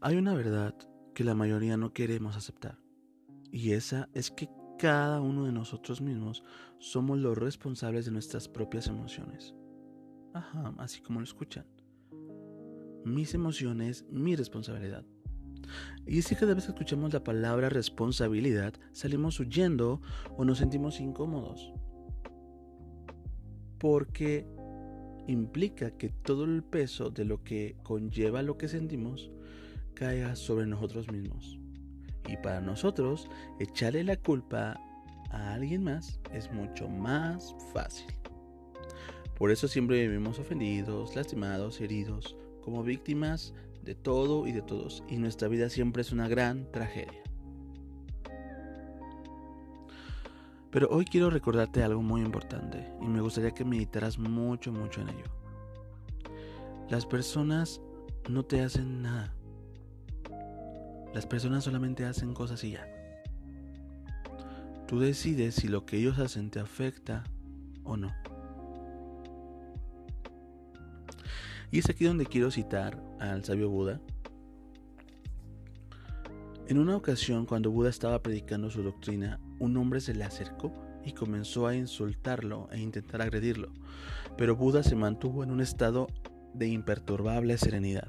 Hay una verdad que la mayoría no queremos aceptar, y esa es que cada uno de nosotros mismos somos los responsables de nuestras propias emociones. Ajá, así como lo escuchan. Mis emociones, mi responsabilidad. Y es que cada vez que escuchamos la palabra responsabilidad, salimos huyendo o nos sentimos incómodos. Porque implica que todo el peso de lo que conlleva lo que sentimos caiga sobre nosotros mismos. Y para nosotros, echarle la culpa a alguien más es mucho más fácil. Por eso siempre vivimos ofendidos, lastimados, heridos, como víctimas de todo y de todos. Y nuestra vida siempre es una gran tragedia. Pero hoy quiero recordarte algo muy importante y me gustaría que meditaras mucho, mucho en ello. Las personas no te hacen nada. Las personas solamente hacen cosas y ya. Tú decides si lo que ellos hacen te afecta o no. Y es aquí donde quiero citar al sabio Buda. En una ocasión, cuando Buda estaba predicando su doctrina, un hombre se le acercó y comenzó a insultarlo e intentar agredirlo, pero Buda se mantuvo en un estado de imperturbable serenidad.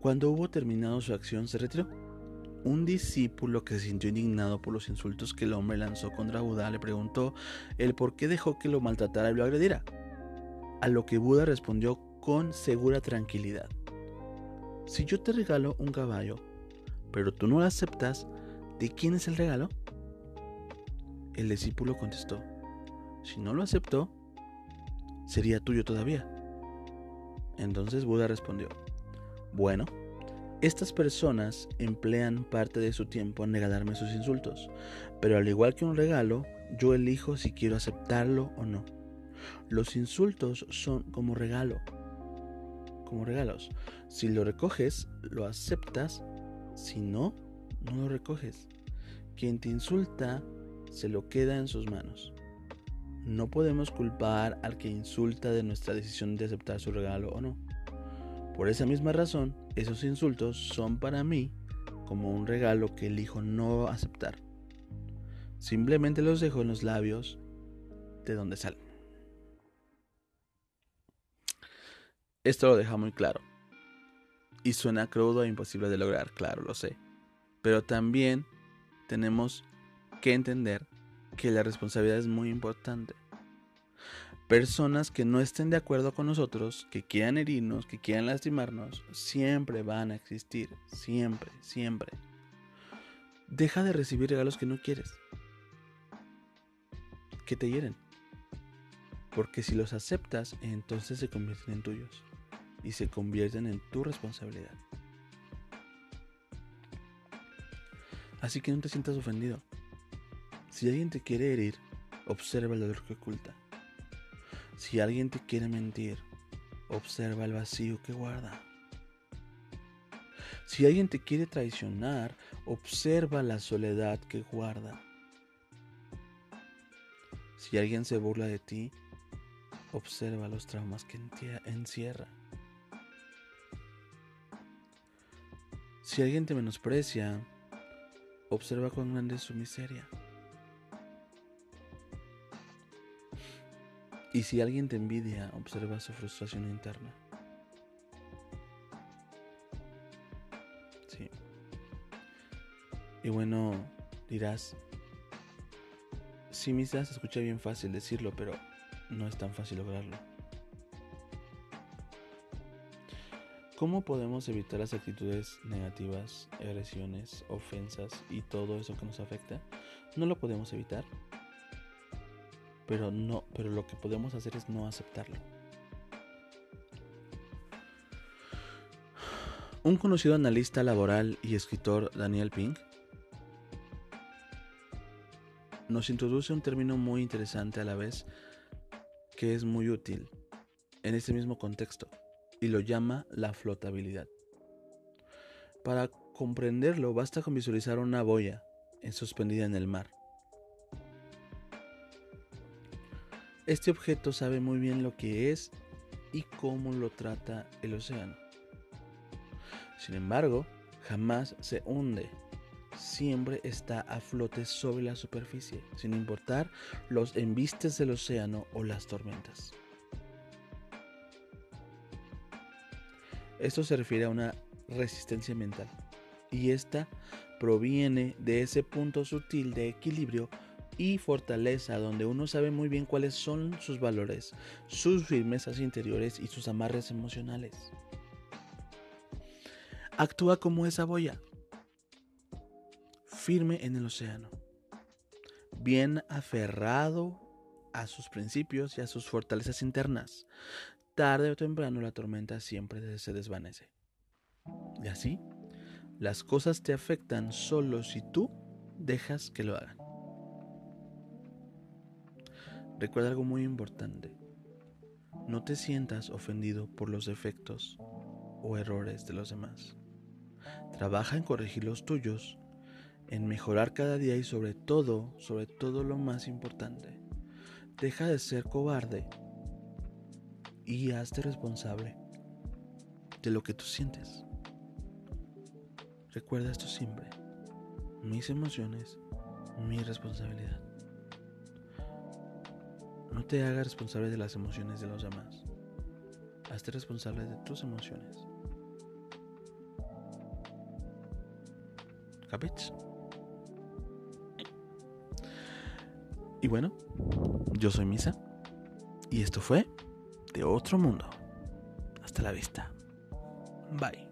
Cuando hubo terminado su acción, se retiró. Un discípulo que se sintió indignado por los insultos que el hombre lanzó contra Buda le preguntó el por qué dejó que lo maltratara y lo agrediera. A lo que Buda respondió con segura tranquilidad. Si yo te regalo un caballo, pero tú no lo aceptas, ¿de quién es el regalo? El discípulo contestó, si no lo aceptó, sería tuyo todavía. Entonces Buda respondió, bueno, estas personas emplean parte de su tiempo en regalarme sus insultos, pero al igual que un regalo, yo elijo si quiero aceptarlo o no. Los insultos son como regalo, como regalos. Si lo recoges, lo aceptas, si no, no lo recoges. Quien te insulta se lo queda en sus manos. No podemos culpar al que insulta de nuestra decisión de aceptar su regalo o no. Por esa misma razón, esos insultos son para mí como un regalo que elijo no aceptar. Simplemente los dejo en los labios de donde salen. Esto lo deja muy claro. Y suena crudo e imposible de lograr, claro, lo sé. Pero también tenemos que entender que la responsabilidad es muy importante. Personas que no estén de acuerdo con nosotros, que quieran herirnos, que quieran lastimarnos, siempre van a existir, siempre, siempre. Deja de recibir regalos que no quieres, que te hieren. Porque si los aceptas, entonces se convierten en tuyos y se convierten en tu responsabilidad. Así que no te sientas ofendido. Si alguien te quiere herir, observa el dolor que oculta. Si alguien te quiere mentir, observa el vacío que guarda. Si alguien te quiere traicionar, observa la soledad que guarda. Si alguien se burla de ti, observa los traumas que encierra. Si alguien te menosprecia, observa cuán grande es su miseria. Y si alguien te envidia, observa su frustración interna. Sí. Y bueno, dirás, sí, misa se escucha bien fácil decirlo, pero no es tan fácil lograrlo. ¿Cómo podemos evitar las actitudes negativas, agresiones, ofensas y todo eso que nos afecta? No lo podemos evitar, pero no, pero lo que podemos hacer es no aceptarlo. Un conocido analista laboral y escritor, Daniel Pink, nos introduce un término muy interesante a la vez que es muy útil en este mismo contexto y lo llama la flotabilidad. Para comprenderlo basta con visualizar una boya suspendida en el mar. Este objeto sabe muy bien lo que es y cómo lo trata el océano. Sin embargo, jamás se hunde. Siempre está a flote sobre la superficie, sin importar los embistes del océano o las tormentas. Esto se refiere a una resistencia mental. Y esta proviene de ese punto sutil de equilibrio y fortaleza donde uno sabe muy bien cuáles son sus valores, sus firmezas interiores y sus amarres emocionales. Actúa como esa boya, firme en el océano, bien aferrado a sus principios y a sus fortalezas internas, tarde o temprano la tormenta siempre se desvanece. Y así, las cosas te afectan solo si tú dejas que lo hagan. Recuerda algo muy importante. No te sientas ofendido por los defectos o errores de los demás. Trabaja en corregir los tuyos, en mejorar cada día y sobre todo, sobre todo lo más importante, deja de ser cobarde y hazte responsable de lo que tú sientes. Recuerda esto siempre. Mis emociones, mi responsabilidad. No te hagas responsable de las emociones de los demás. Hazte responsable de tus emociones. ¿Capits? Y bueno, yo soy Misa. Y esto fue de otro mundo. Hasta la vista. Bye.